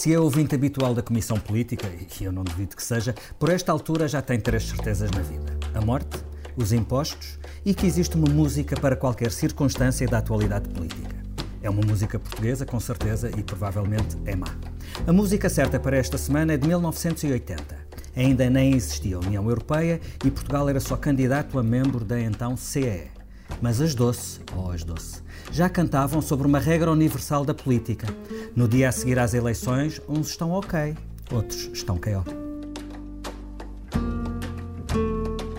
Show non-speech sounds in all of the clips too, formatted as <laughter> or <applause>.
Se é ouvinte habitual da Comissão Política, e eu não duvido que seja, por esta altura já tem três certezas na vida: a morte, os impostos e que existe uma música para qualquer circunstância da atualidade política. É uma música portuguesa, com certeza, e provavelmente é má. A música certa para esta semana é de 1980. Ainda nem existia a União Europeia e Portugal era só candidato a membro da então CEE. Mas as Doce, oh, as Doce, já cantavam sobre uma regra universal da política. No dia a seguir às eleições, uns estão ok, outros estão KO.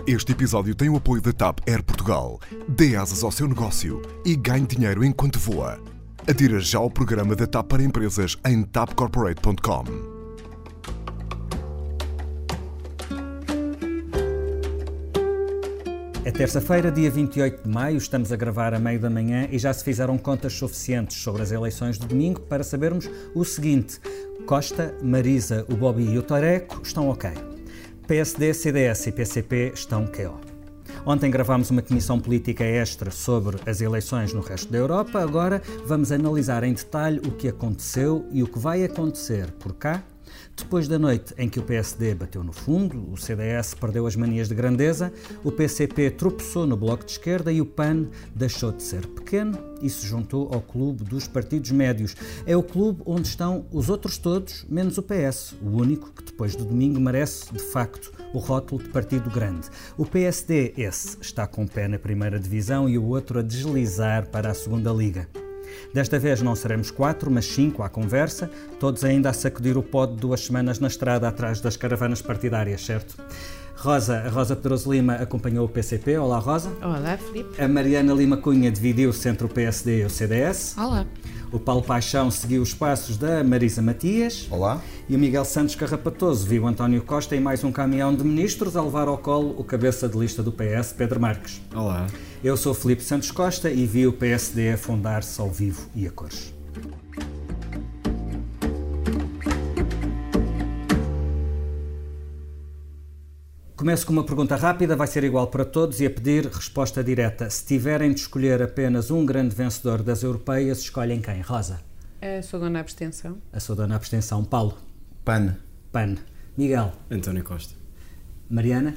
Este episódio tem o apoio da TAP Air Portugal. Dê asas ao seu negócio e ganhe dinheiro enquanto voa. Adira já ao programa da TAP para empresas em tapcorporate.com. É terça-feira, dia 28 de maio, estamos a gravar a meio da manhã e já se fizeram contas suficientes sobre as eleições de domingo para sabermos o seguinte: Costa, Marisa, o Bobby e o Tareco estão ok. PSD, CDS e PCP estão KO. Ontem gravámos uma comissão política extra sobre as eleições no resto da Europa. Agora vamos analisar em detalhe o que aconteceu e o que vai acontecer por cá depois da noite em que o PSD bateu no fundo, o CDS perdeu as manias de grandeza, o PCP tropeçou no Bloco de Esquerda e o PAN deixou de ser pequeno e se juntou ao clube dos partidos médios. É o clube onde estão os outros todos, menos o PS, o único que depois do domingo merece, de facto, o rótulo de partido grande. O PSD, esse, está com o pé na primeira divisão e o outro a deslizar para a segunda liga. Desta vez não seremos quatro, mas cinco à conversa, todos ainda a sacudir o pó de duas semanas na estrada atrás das caravanas partidárias, certo? Rosa, a Rosa Pedroso Lima acompanhou o PCP. Olá, Rosa. Olá, Filipe. A Mariana Lima Cunha dividiu-se entre o PSD e o CDS. Olá. O Paulo Paixão seguiu os passos da Marisa Matias. Olá. E o Miguel Santos Carrapatoso viu António Costa em mais um caminhão de ministros a levar ao colo o cabeça de lista do PS, Pedro Marques. Olá. Eu sou Felipe Santos Costa e vi o PSD afundar-se ao vivo e a cores. Começo com uma pergunta rápida, vai ser igual para todos e a pedir resposta direta. Se tiverem de escolher apenas um grande vencedor das europeias, escolhem quem? Rosa? A sua dona abstenção. A sua dona abstenção. Paulo? PAN. PAN. Miguel? António Costa. Mariana?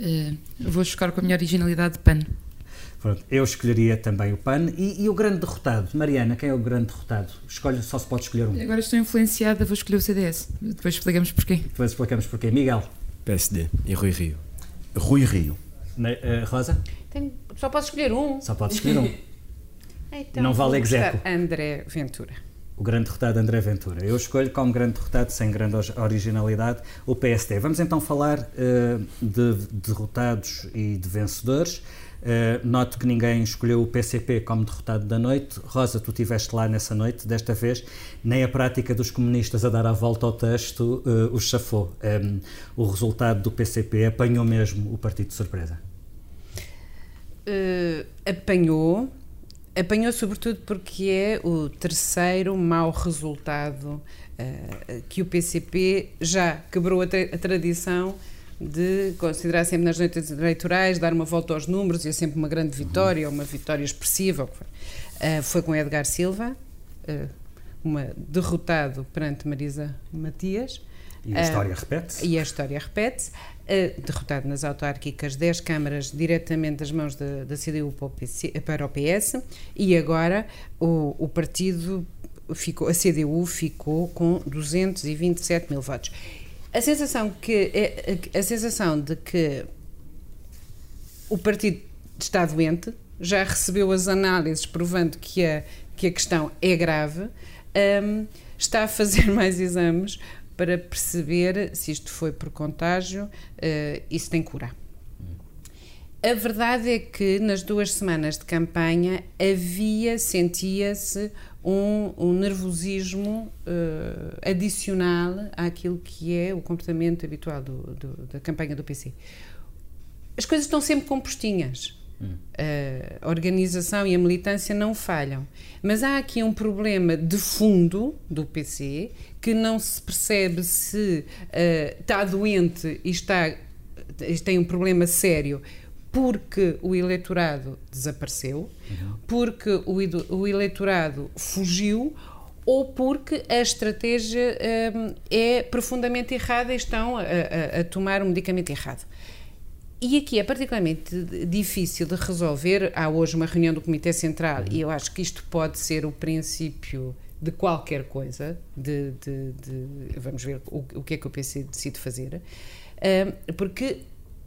Uh, vou chocar com a minha originalidade PAN. Pronto, eu escolheria também o PAN. E, e, o grande derrotado? Mariana, quem é o grande derrotado? Escolhe, só se pode escolher um. Agora estou influenciada, vou escolher o CDS. Depois explicamos porquê. Depois explicamos porquê. Miguel? PSD e Rui Rio. Rui Rio. Na, uh, Rosa? Tem, só pode escolher um. Só pode escolher um. <laughs> então, Não vale execo. André Ventura. O grande derrotado André Ventura. Eu escolho como grande derrotado, sem grande originalidade, o PSD. Vamos então falar uh, de derrotados e de vencedores. Uh, noto que ninguém escolheu o PCP como derrotado da noite. Rosa, tu estiveste lá nessa noite, desta vez, nem a prática dos comunistas a dar a volta ao texto uh, o chafou. Um, o resultado do PCP apanhou mesmo o partido de surpresa? Uh, apanhou, apanhou sobretudo porque é o terceiro mau resultado que o PCP já quebrou a, tra a tradição de considerar sempre nas noites eleitorais, dar uma volta aos números e é sempre uma grande vitória, uhum. uma vitória expressiva. Uh, foi com Edgar Silva, uh, uma, derrotado perante Marisa Matias. E a história uh, repete-se. E a história repete-se. derrotado nas autárquicas 10 câmaras diretamente das mãos da, da CDU para o, PC, para o PS e agora o, o partido ficou, a CDU ficou com 227 mil votos. A sensação que é, a sensação de que o partido está doente, já recebeu as análises provando que a, que a questão é grave, um, está a fazer <laughs> mais exames para perceber se isto foi por contágio uh, e se tem cura. A verdade é que nas duas semanas de campanha havia, sentia-se um, um nervosismo uh, adicional àquilo que é o comportamento habitual do, do, da campanha do PC. As coisas estão sempre compostinhas. A organização e a militância não falham. Mas há aqui um problema de fundo do PC que não se percebe se uh, está doente e está, tem um problema sério porque o eleitorado desapareceu, porque o, o eleitorado fugiu ou porque a estratégia hum, é profundamente errada e estão a, a, a tomar um medicamento errado. E aqui é particularmente difícil de resolver. Há hoje uma reunião do Comitê Central e eu acho que isto pode ser o princípio de qualquer coisa, de, de, de vamos ver o, o, que é que o PC decide fazer, hum, porque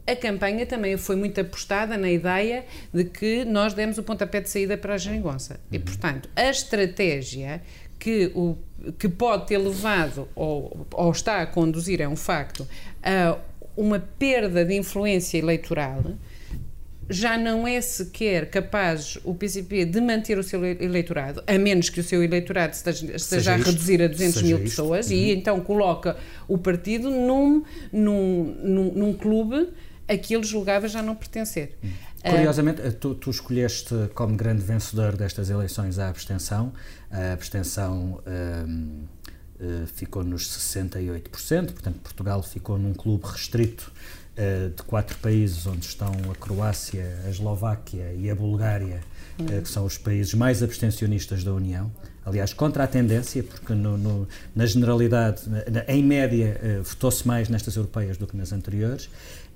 a campanha também foi muito apostada na ideia de que nós demos o pontapé de saída para a geringonça. Uhum. E, portanto, a estratégia que, o, que pode ter levado ou, ou está a conduzir, é um facto, a uma perda de influência eleitoral já não é sequer capaz o PCP de manter o seu eleitorado, a menos que o seu eleitorado esteja, esteja a reduzir a 200 mil pessoas, uhum. e então coloca o partido num, num, num, num clube a que ele julgava já não pertencer. Hum. Curiosamente, tu, tu, escolheste como grande vencedor destas eleições a abstenção. A abstenção um, ficou nos 68%, portanto, Portugal ficou num clube restrito uh, de quatro países, onde estão a Croácia, a Eslováquia e a Bulgária, uh, que são os países mais abstencionistas da União. Aliás, contra a tendência, porque no, no, na generalidade, na, em média, votou-se mais nestas europeias do que nas anteriores.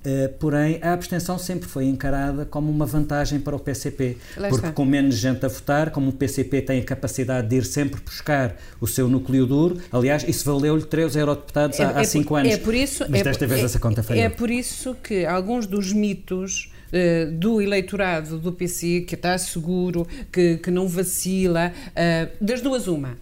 Uh, porém, a abstenção sempre foi encarada como uma vantagem para o PCP, porque com menos gente a votar, como o PCP tem a capacidade de ir sempre buscar o seu núcleo duro, aliás, isso valeu-lhe três eurodeputados é, há, é cinco anos. É por isso, mas desta é, vez essa conta falhou. É por isso que alguns dos mitos uh, do eleitorado do PC, que está seguro, que, que não vacila, uh, das duas uma,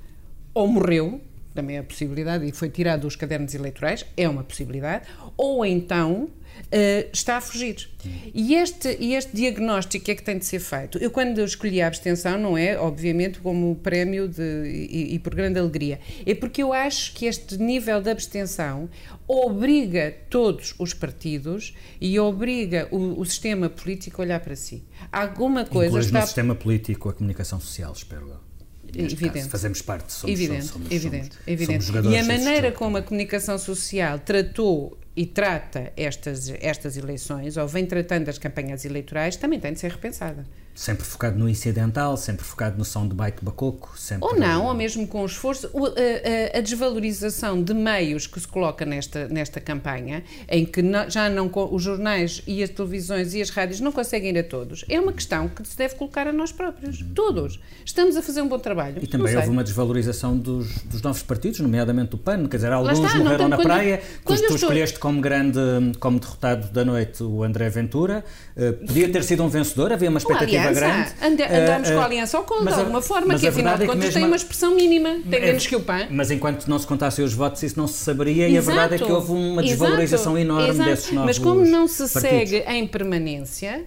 ou morreu, também é a possibilidade, e foi tirado dos cadernos eleitorais, é uma possibilidade, ou então uh, está a fugir. E este, e este diagnóstico é que tem de ser feito. Eu, quando escolhi a abstenção, não é, obviamente, como prémio de, e, e por grande alegria, é porque eu acho que este nível de abstenção obriga todos os partidos e obriga o, o sistema político a olhar para si. Alguma coisa Incluís está... no sistema político a comunicação social, espero eu. Evidente. Caso, fazemos parte, somos, evidente, somos, evidente, somos, evidente. Somos e a maneira como a comunicação social tratou e trata estas, estas eleições, ou vem tratando as campanhas eleitorais, também tem de ser repensada. Sempre focado no incidental, sempre focado no som de baito bacoco, sempre... Ou não, ou mesmo com esforço. A, a, a, desvalorização de meios que se coloca nesta, nesta campanha, em que não, já não os jornais e as televisões e as rádios não conseguem ir a todos, é uma questão que se deve colocar a nós próprios, uhum. todos. Estamos a fazer um bom trabalho. E também houve uma desvalorização dos, dos novos partidos, nomeadamente do PAN, quer dizer, alguns está, morreram na praia, tu, tu escolheste como grande, como derrotado da noite o André Ventura, uh, podia ter sido um vencedor, havia uma expectativa aliança, grande. Andamos uh, uh, com a aliança oculta, de alguma forma, que afinal de é contas tem uma expressão mínima, tem é, menos que o PAN. Mas enquanto não se contassem os votos, isso não se saberia Exato. e a verdade é que houve uma desvalorização Exato. enorme Exato. desses novos Mas como não se partidos. segue em permanência,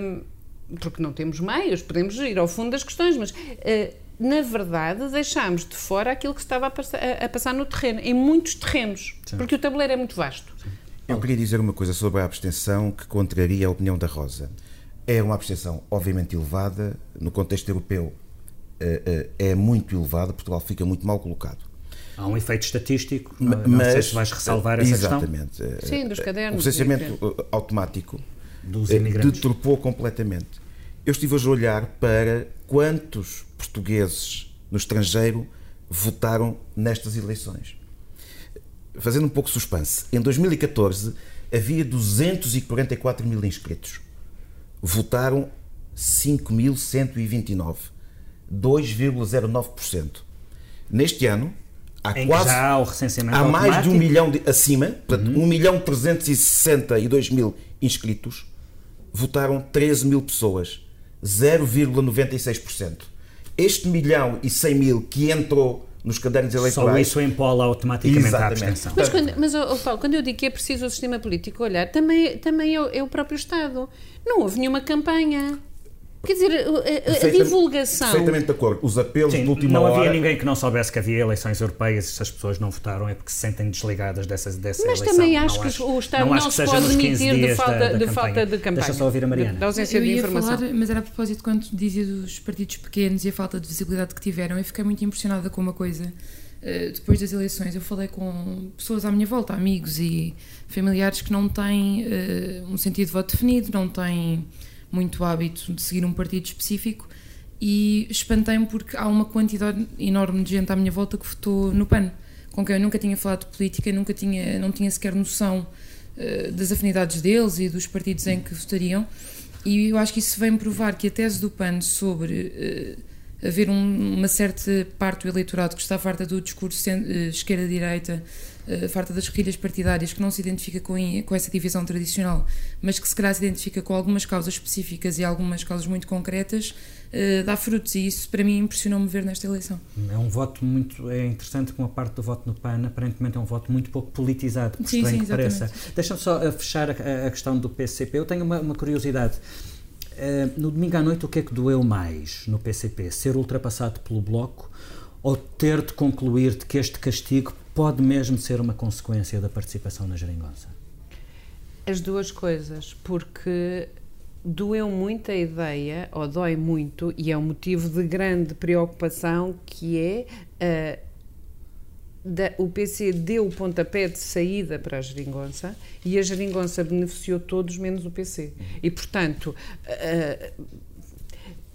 um, porque não temos meios, podemos ir ao fundo das questões, mas... Uh, na verdade, deixámos de fora aquilo que estava a passar, a, a passar no terreno, em muitos terrenos, Sim. porque o tabuleiro é muito vasto. Sim. Eu queria dizer uma coisa sobre a abstenção que contraria a opinião da Rosa. É uma abstenção obviamente elevada, no contexto europeu eh, eh, é muito elevada, Portugal fica muito mal colocado. Há um efeito estatístico, não, mas, não sei se vais ressalvar essa exatamente, questão. Exatamente. Sim, dos cadernos. O licenciamento automático dos imigrantes. deturpou completamente. Eu estive a olhar para quantos portugueses no estrangeiro votaram nestas eleições. Fazendo um pouco suspense, em 2014 havia 244 mil inscritos. Votaram 5.129, 2,09%. Neste ano, há em quase há, o recenseamento há mais de um milhão de, acima, portanto, uhum. 1 milhão 362 mil inscritos, votaram 13 mil pessoas, 0,96%. Este milhão e 100 mil que entrou nos cadernos eleitorais. Só isso empola automaticamente Exatamente. a abstenção. Mas, quando, mas oh, Paulo, quando eu digo que é preciso o sistema político olhar, também, também é o, é o próprio Estado. Não houve nenhuma campanha. Quer dizer, a, a divulgação. Perfeitamente de acordo. Os apelos Sim, de última não hora. Não havia ninguém que não soubesse que havia eleições europeias e se as pessoas não votaram é porque se sentem desligadas dessas, dessa Mas eleição. também acho não que o Estado não, não se pode demitir de falta da, da de, falta de campanha. Deixa só ouvir a Mariana. Da ausência eu de informação. Falar, mas era a propósito quando dizia dos partidos pequenos e a falta de visibilidade que tiveram. Eu fiquei muito impressionada com uma coisa. Uh, depois das eleições, eu falei com pessoas à minha volta, amigos e familiares que não têm uh, um sentido de voto definido, não têm muito hábito de seguir um partido específico e espantei-me porque há uma quantidade enorme de gente à minha volta que votou no PAN, com quem eu nunca tinha falado de política, nunca tinha, não tinha sequer noção uh, das afinidades deles e dos partidos em que votariam. E eu acho que isso vem provar que a tese do PAN sobre uh, haver um, uma certa parte do eleitorado que está farta do discurso uh, esquerda-direita uh, farta das guerrilhas partidárias, que não se identifica com, com essa divisão tradicional, mas que se calhar se identifica com algumas causas específicas e algumas causas muito concretas, uh, dá frutos. E isso, para mim, impressionou-me ver nesta eleição. É um voto muito. É interessante que uma parte do voto no PAN aparentemente é um voto muito pouco politizado, por sim, sim, que pareça. Deixa-me só eh, fechar a, a, questão do PCP. Eu tenho uma, uma curiosidade. Uh, no domingo à noite, o que é que doeu mais no PCP? Ser ultrapassado pelo Bloco ou ter de concluir de que este castigo pode mesmo ser uma consequência da participação na geringonça? As duas coisas, porque doeu muito a ideia, ou dói muito, e é um motivo de grande preocupação, que é uh, da, o PC deu o pontapé de saída para a geringonça e a geringonça beneficiou todos menos o PC. E, portanto, uh,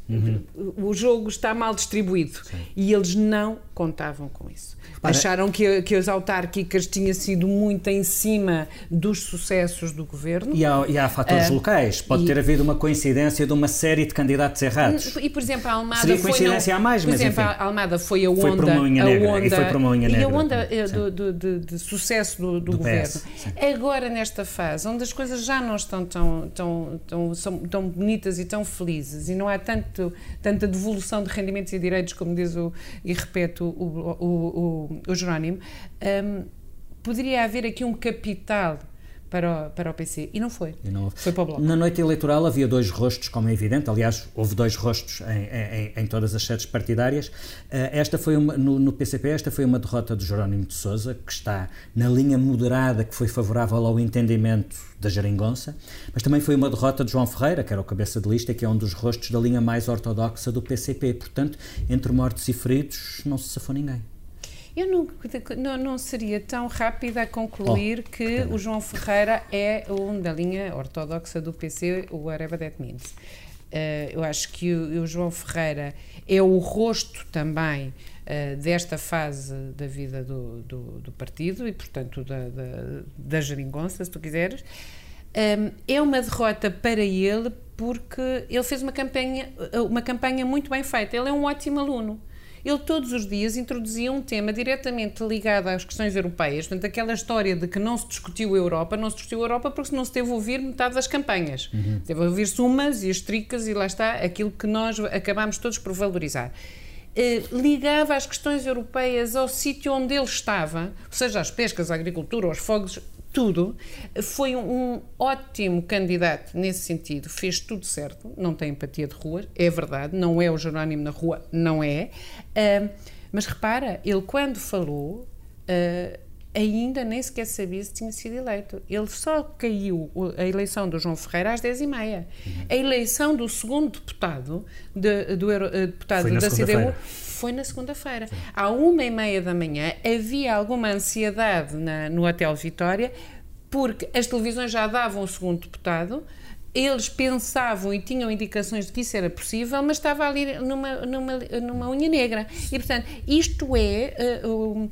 Uhum. O jogo está mal distribuído Sim. e eles não contavam com isso. Para... Acharam que, que as autárquicas tinham sido muito em cima dos sucessos do governo. E há, e há fatores uh, locais. Pode e... ter havido uma coincidência de uma série de candidatos errados. E, por exemplo, a Almada Seria coincidência foi. a mais, por mas exemplo, enfim. a Almada foi a onda. Foi por uma unha negra. Onda, e foi por uma unha negra. E a onda eh, do, do, de, de, sucesso do, do, do governo. PS, Agora, nesta fase, onde as coisas já não estão tão, tão, tão, tão bonitas e tão felizes e não há tanto, tanta devolução de rendimentos e direitos, como diz o, e repito o, o, o, o Jerónimo, um, poderia haver aqui um capital para o, para o PC. E não foi. E não foi para o Bloco. Na noite eleitoral havia dois rostos, como é evidente. Aliás, houve dois rostos em, em, em todas as sedes partidárias. Uh, esta foi uma, no, no, PCP, esta foi uma derrota de Jerónimo de Sousa, que está na linha moderada que foi favorável ao entendimento da geringonça, mas também foi uma derrota de João Ferreira, que era o cabeça de lista, que é um dos rostos da linha mais ortodoxa do PCP. Portanto, entre mortos e feridos, não se safou ninguém. Eu não, não, não, seria tão rápida a concluir oh, que o João Ferreira é um da linha ortodoxa do PC, o whatever that means. Uh, eu acho que o, o, João Ferreira é o rosto também uh, desta fase da vida do, do, do partido e, portanto, da, da, da geringonça, se tu quiseres. Um, ehm, é uma derrota para ele porque ele fez uma campanha, uma campanha muito bem feita. Ele é um ótimo aluno ele todos os dias introduzia um tema diretamente ligado às questões europeias, portanto, aquela história de que não se discutiu a Europa, não se discutiu a Europa porque não se teve a ouvir metade das campanhas. Uhum. Teve a ouvir sumas e as tricas e lá está aquilo que nós acabámos todos por valorizar. Uh, ligava as questões europeias ao sítio onde ele estava, ou seja, às pescas, à agricultura, aos fogos, tudo. Foi um, ótimo candidato nesse sentido, fez tudo certo, não tem empatia de rua, é verdade, não é o Jerónimo na rua, não é. Uh, mas repara, ele quando falou, uh, ainda nem sequer sabia se tinha sido eleito. Ele só caiu a eleição do João Ferreira às 10h30. Uhum. A eleição do segundo deputado, de, do uh, deputado da CDU, foi na segunda-feira. À uma e meia da manhã havia alguma ansiedade na, no Hotel Vitória, porque as televisões já davam o segundo deputado, eles pensavam e tinham indicações de que isso era possível, mas estava ali numa, numa, numa unha negra. E, portanto, isto é. Uh,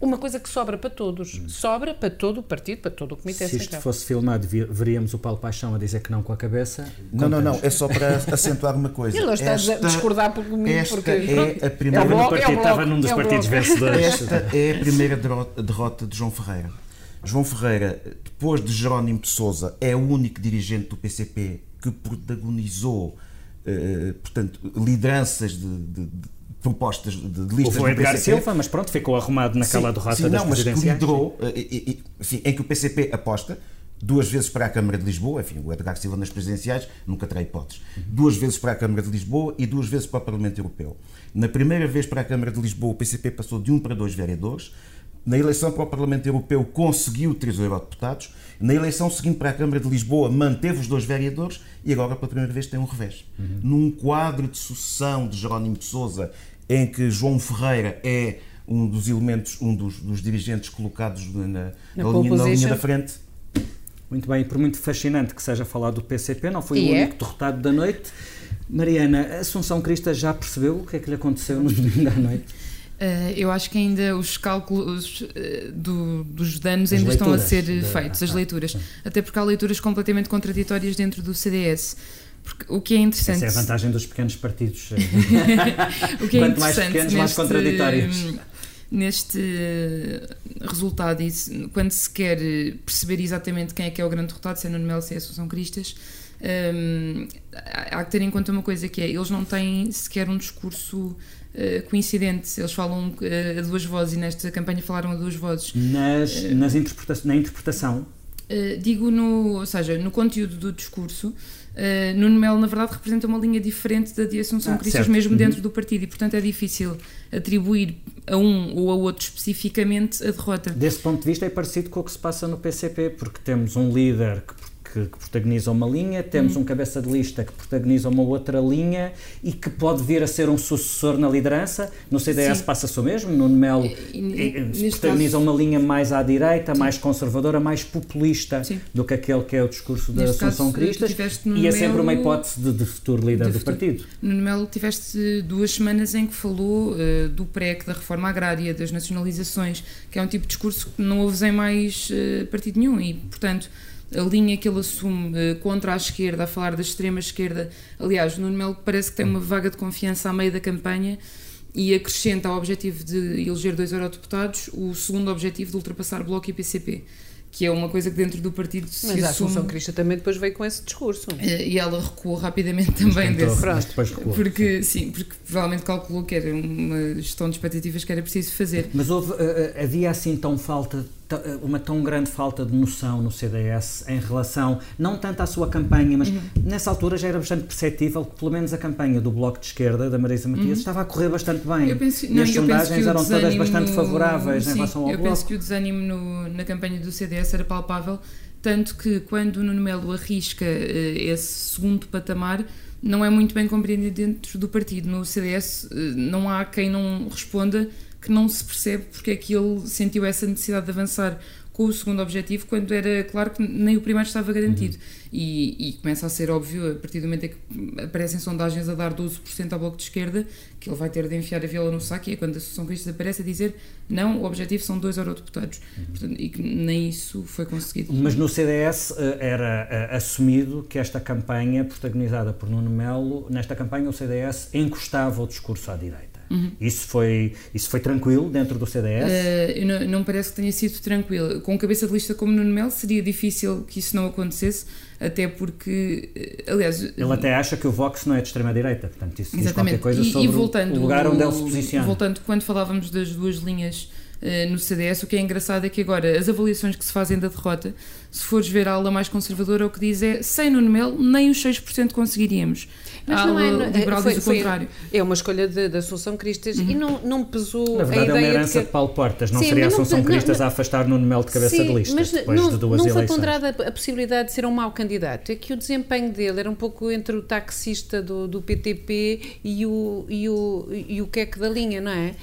uma coisa que sobra para todos. Hum. Sobra para todo o partido, para todo o Comitê Se isto fosse filmado, veríamos o Paulo Paixão a dizer que não com a cabeça. Não, não, não. É só para acentuar uma coisa. Ele está esta, a discordar por comigo. Esta porque, é a primeira... É bloco, partido, é estava num dos é partidos vencedores. Esta é a primeira derrota de João Ferreira. João Ferreira, depois de Jerónimo de Sousa, é o único dirigente do PCP que protagonizou, eh, portanto, lideranças de, de, de propostas de, de listas Houve o Edgar Silva, mas pronto, ficou arrumado naquela sim, derrota sim, das não, mas liderou, enfim, em que o PCP aposta, duas vezes para a Câmara de Lisboa, enfim, o Edgar Silva nas presidenciais nunca terá hipóteses, duas vezes para a Câmara de Lisboa e duas vezes para o Parlamento Europeu. Na primeira vez para a Câmara de Lisboa, o PCP passou de um para dois vereadores, na eleição para o Parlamento Europeu conseguiu três eurodeputados, na eleição seguinte para a Câmara de Lisboa manteve os dois vereadores e agora pela primeira vez tem um revés. Uhum. Num quadro de sucessão de Jerónimo de Sousa em que João Ferreira é um dos elementos, um dos, dos dirigentes colocados na, na, na, linha, na, linha, da frente. Muito bem, por muito fascinante que seja falar do PCP, não foi e o é? único derrotado da noite. Mariana, a Assunção Crista já percebeu o que é que lhe aconteceu no domingo à noite? Uh, eu acho que ainda os cálculos uh, do, dos danos as ainda estão a ser de... feitos, as leituras. Até porque há leituras completamente contraditórias dentro do CDS. Porque, o que é interessante. Essa é a vantagem dos pequenos partidos. <laughs> o que é Quanto mais pequenos, mais contraditórios. Neste resultado, quando se quer perceber exatamente quem é que é o grande derrotado, se é Nuno Melo, se é Assunção Cristas, um, há que ter em conta uma coisa que é, eles não têm sequer um discurso uh, coincidente, eles falam uh, a duas vozes e nesta campanha falaram a duas vozes. Nas, uh, nas interpreta na interpretação? digo no, ou seja, no conteúdo do discurso, Nuno Melo, na verdade, representa uma linha diferente da de Assunção ah, Cristas, mesmo uhum. dentro do partido, e portanto é difícil atribuir a um ou a outro especificamente a derrota. Desse ponto de vista, é parecido com o que se passa no PCP, porque temos um líder que que, que protagoniza uma linha, temos uhum. um cabeça de lista que protagoniza uma outra linha e que pode vir a ser um sucessor na liderança. No CDS passa-se o mesmo, Nuno Melo protagoniza caso, uma linha mais à direita, sim. mais conservadora, mais populista sim. do que aquele que é o discurso da Assunção Cristas e é sempre uma hipótese de, de futuro líder de do futuro. partido. Nuno Melo, tiveste duas semanas em que falou uh, do PREC, da reforma agrária, das nacionalizações, que é um tipo de discurso que não ouves em mais uh, partido nenhum e, portanto, a linha que ele assume uh, contra a esquerda, a falar da extrema esquerda. Aliás, Nuno Melo parece que tem uma vaga de confiança à meio da campanha e acrescenta ao objetivo de eleger dois eurodeputados o segundo objetivo de ultrapassar Bloco e PCP que é uma coisa que dentro do partido se Mas a Assunção Crista também depois veio com esse discurso. Eh, e ela recuou rapidamente também tentou, desse. Mas depois recuou. Porque, sim, porque provavelmente calculou que era uma gestão de expectativas que era preciso fazer. Mas houve, eh, havia assim tão falta uma tão grande falta de noção no CDS em relação, não tanto à sua campanha, mas uhum. nessa altura já era bastante perceptível que pelo menos a campanha do Bloco de Esquerda, da Marisa Matias, uhum. estava a correr bastante bem. Eu penso, e as sondagens eram todas bastante favoráveis sim, em relação ao eu Bloco. Eu penso que o desânimo no, na campanha do CDS era palpável, tanto que quando o Nuno Melo arrisca uh, esse segundo patamar, não é muito bem compreendido dentro do partido. No CDS uh, não há quem não responda que não se percebe porque é que ele sentiu essa necessidade de avançar com o segundo objetivo, quando era claro que nem o primeiro estava garantido. Uhum. E, e, começa a ser óbvio, a partir do momento em que aparecem sondagens a dar 12% ao Bloco de Esquerda, que ele vai ter de enfiar a viola no saco, e é quando a Associação Cristas aparece a dizer não, o objetivo são dois eurodeputados. Uhum. Portanto, e que nem isso foi conseguido. Mas no CDS eh, era eh, assumido que esta campanha, protagonizada por Nuno Melo, nesta campanha o CDS encostava o discurso à direita. Uhum. Isso, foi, isso foi tranquilo dentro do CDS? Uh, não, não parece que tenha sido tranquilo. Com cabeça de lista como Nuno Melo, seria difícil que isso não acontecesse, até porque, eh, aliás... Ele até acha que o Vox não é de extrema-direita, portanto isso exatamente. diz qualquer coisa sobre e voltando, o lugar onde ele se posiciona. Voltando, quando falávamos das duas linhas no CDS, o que é engraçado é que agora as avaliações que se fazem da derrota, se fores ver a ala mais conservadora, o que diz é sem Nuno Melo nem os 6% conseguiríamos. Mas não é, liberal foi, diz o contrário. É uma escolha da Assunção Cristas uhum. e não, não pesou Na verdade, a ideia é uma herança de, que... de Paulo Portas, não Sim, seria a Assunção não, Cristas não, a afastar Nuno Melo de cabeça Sim, de lista mas depois não, de duas não eleições. foi ponderada a possibilidade de ser um mau candidato, é que o desempenho dele era um pouco entre o taxista do, do PTP e o, e o, e o queque da linha, não é?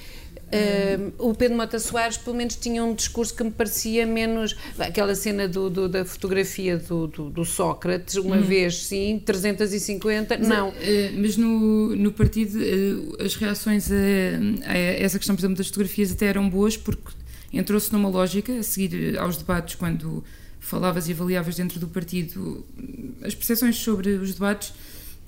Uh, o Pedro Mota Soares, pelo menos, tinha um discurso que me parecia menos. Aquela cena do, do da fotografia do, do, do, Sócrates, uma uhum. vez sim, 350, mas, não. Uh, mas no, no partido, uh, as reações a, a, essa questão, por exemplo, das fotografias até eram boas, porque entrou-se numa lógica, a seguir aos debates, quando falavas e avaliavas dentro do partido as percepções sobre os debates,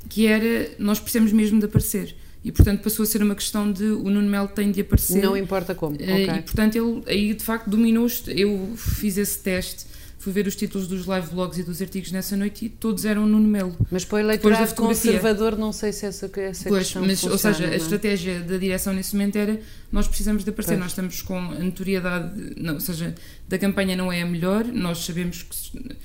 que era nós precisamos mesmo de aparecer e portanto passou a ser uma questão de o Nuno Melo tem de aparecer. Não importa como. Uh, okay. E portanto ele aí de facto dominou. Eu fiz esse teste, fui ver os títulos dos live blogs e dos artigos nessa noite e todos eram Nuno Melo. Mas para o eleitorado conservador, não sei se essa, essa pois, questão mas, Ou seja, não? a estratégia da direção nesse momento era nós precisamos de aparecer, pois. nós estamos com a notoriedade, não, ou seja, da campanha não é a melhor, nós sabemos que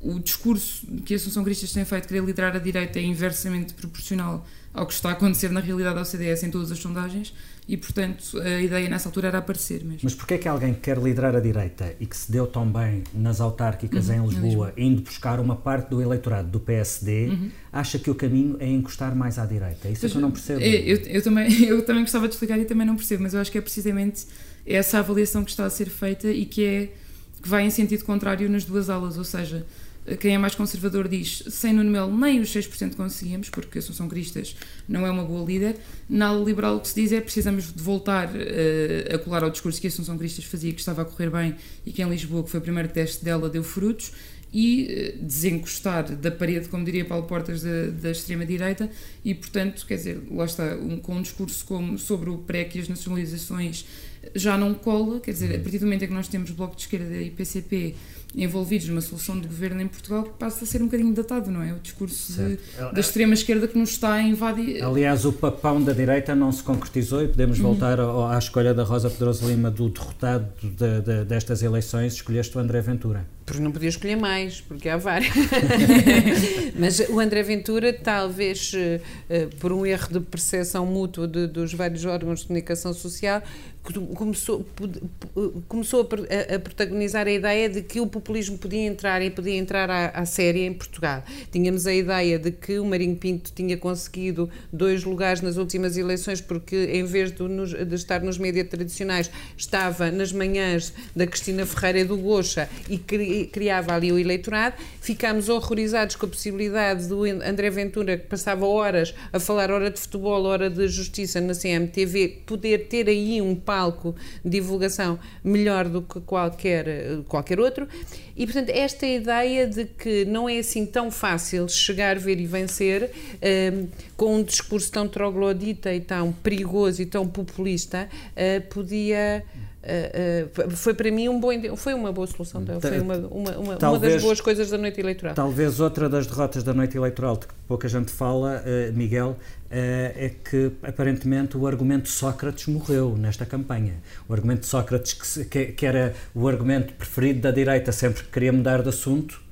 o discurso que a Assunção Cristas tem feito, querer liderar a direita, é inversamente proporcional ao que está a acontecer na realidade ao CDS em todas as sondagens e, portanto, a ideia nessa altura era aparecer mesmo. Mas porquê é que alguém que quer liderar a direita e que se deu tão bem nas autárquicas uhum, em Lisboa, indo buscar uma parte do eleitorado do PSD, uhum. acha que o caminho é encostar mais à direita? Isso é que eu não percebo. Eu, eu, também, <laughs> eu também gostava de explicar e também não percebo, mas eu acho que é precisamente essa avaliação que está a ser feita e que é que vai em sentido contrário nas duas alas, ou seja, quem é mais conservador diz sem Nuno Melo nem os 6% conseguíamos, porque Assunção Cristas não é uma boa líder. Na liberal o que se diz é precisamos de voltar uh, a colar ao discurso que Assunção Cristas fazia, que estava a correr bem e que em Lisboa, que foi o primeiro teste dela, deu frutos e uh, desencostar da parede, como diria Paulo Portas, da, da extrema-direita e, portanto, quer dizer, lá está, um, com um discurso como, sobre o pré que as nacionalizações já não cola, quer dizer, a partir do momento em que nós temos Bloco de Esquerda e PCP envolvidos numa solução de governo em Portugal que passa a ser um bocadinho datado, não é? O discurso de, da extrema-esquerda que nos está a invadir. Aliás, o papão da direita não se concretizou e podemos uhum. voltar à, à escolha da Rosa Pedroso Lima do derrotado de, de, destas eleições, escolheste o André Ventura. Porque não podia escolher mais, porque há vários. <laughs> Mas o André Ventura, talvez uh, por um erro de percepção mútua de, dos vários órgãos de comunicação social, começou, começou a, a, protagonizar a ideia de que o populismo podia entrar e podia entrar à, à série em Portugal. Tínhamos a ideia de que o Marinho Pinto tinha conseguido dois lugares nas últimas eleições porque, em vez de, nos, de estar nos médias tradicionais, estava nas manhãs da Cristina Ferreira e do Gocha e cri, criava ali o eleitorado. Ficámos horrorizados com a possibilidade do André Ventura, que passava horas a falar hora de futebol, hora de justiça na CMTV, poder ter aí um palco de divulgação melhor do que qualquer, qualquer outro. E, portanto, esta ideia de que não é assim tão fácil chegar, ver e vencer um, com um discurso tão troglodita e tão perigoso e tão populista uh, podia. Uh, uh, foi para mim um bom foi uma boa solução foi uma, uma, uma, talvez, uma, das boas coisas da noite eleitoral. Talvez outra das derrotas da noite eleitoral de que pouca gente fala uh, Miguel é que aparentemente o argumento de Sócrates morreu nesta campanha. O argumento de Sócrates que, que, que era o argumento preferido da direita sempre que queria mudar de assunto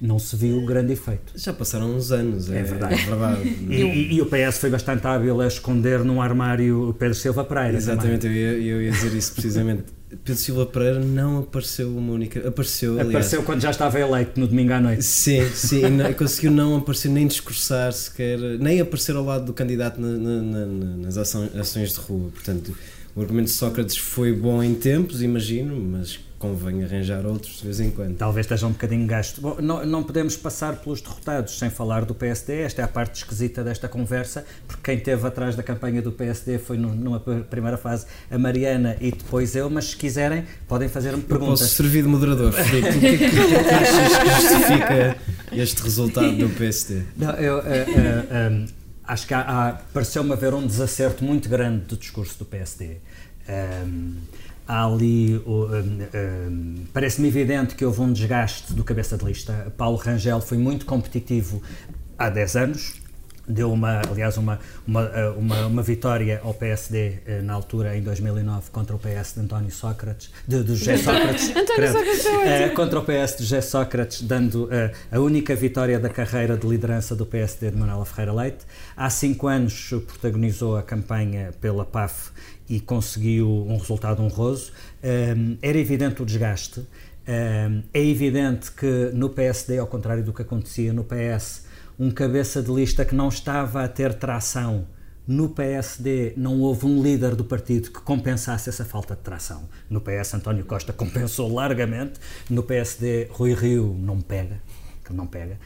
não se viu grande efeito. Já passaram uns anos, é, é verdade. É verdade. <laughs> e, e, o PS foi bastante hábil a esconder num armário Pedro Silva Pereira. Exatamente, eu ia, eu ia, dizer isso precisamente. <laughs> Pedro Silva Pereira não apareceu uma única. Apareceu, aliás. Apareceu quando já estava eleito no domingo à noite. Sim, sim, não, <laughs> conseguiu não aparecer, nem discursar sequer, nem aparecer ao lado do candidato na, na, na, nas ações, ações de rua. Portanto, o argumento de Sócrates foi bom em tempos, imagino, mas convém arranjar outros de vez em quando. Talvez esteja um bocadinho gasto. Bom, não, não, podemos passar pelos derrotados sem falar do PSD. Esta é a parte esquisita desta conversa, porque quem esteve atrás da campanha do PSD foi no, numa primeira fase a Mariana e depois eu, mas se quiserem podem fazer-me perguntas. Eu posso servir de moderador, Filipe. O que é que, que achas que justifica este resultado do PSD? Não, eu... Uh, uh, um, acho que há, há pareceu-me haver um desacerto muito grande do discurso do PSD. Um, há ali, um, um, parece-me evidente que houve um desgaste do cabeça de lista. Paulo Rangel foi muito competitivo há 10 anos, deu uma, aliás, uma, uma, uma, uma, vitória ao PSD eh, na altura, em 2009, contra o PS de António Sócrates, de, de José Sócrates, António Sócrates <laughs> uh, contra o PS de José Sócrates, dando uh, a única vitória da carreira de liderança do PSD de Manuela Ferreira Leite. Há cinco anos protagonizou a campanha pela PAF e conseguiu um resultado honroso. Era evidente o desgaste. É evidente que no PSD, ao contrário do que acontecia no PS, um cabeça de lista que não estava a ter tração no PSD não houve um líder do partido que compensasse essa falta de tração. No PS, António Costa <laughs> compensou largamente. No PSD, Rui Rio não pega, não pega.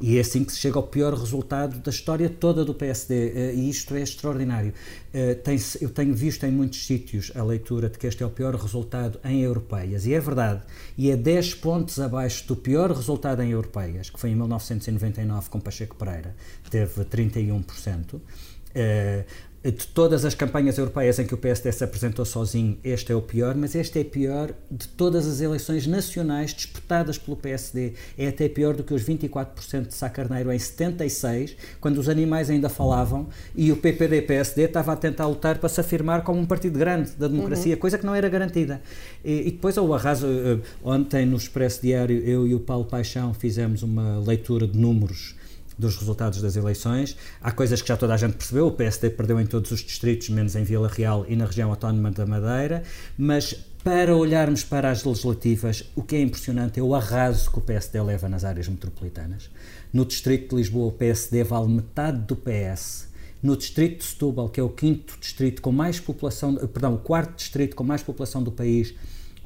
E é assim que se chega ao pior resultado da história toda do PSD, eh, e isto é extraordinário. Eh, eu tenho visto em muitos sítios a leitura de que este é o pior resultado em europeias, e é verdade, e é 10 pontos abaixo do pior resultado em europeias, que foi em 1999 com Pacheco Pereira, teve 31%. Uh, de todas as campanhas europeias em que o PSD se apresentou sozinho, este é o pior, mas este é pior de todas as eleições nacionais disputadas pelo PSD. É até pior do que os 24% de Sá Carneiro em 76, quando os animais ainda falavam e o PPD-PSD estava a tentar lutar para se afirmar como um partido grande da democracia, uhum. coisa que não era garantida. E, e depois, ao arraso, eh, ontem no Expresso Diário, eu e o Paulo Paixão fizemos uma leitura de números dos resultados das eleições. Há coisas que já toda a gente percebeu, o PSD perdeu em todos os distritos, menos em Vila Real e na região autónoma da Madeira, mas para olharmos para as legislativas, o que é impressionante é o arraso que o PSD leva nas áreas metropolitanas. No distrito de Lisboa, o PSD vale metade do PS. No distrito de Setúbal, que é o quinto distrito com mais população, perdão, o quarto distrito com mais população do país,